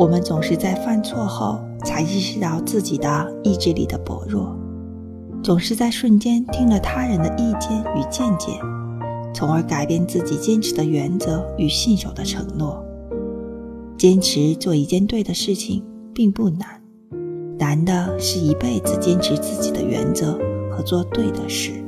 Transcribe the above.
我们总是在犯错后才意识到自己的意志力的薄弱总是在瞬间听了他人的意见与见解从而改变自己坚持的原则与信守的承诺。坚持做一件对的事情并不难难的是一辈子坚持自己的原则和做对的事。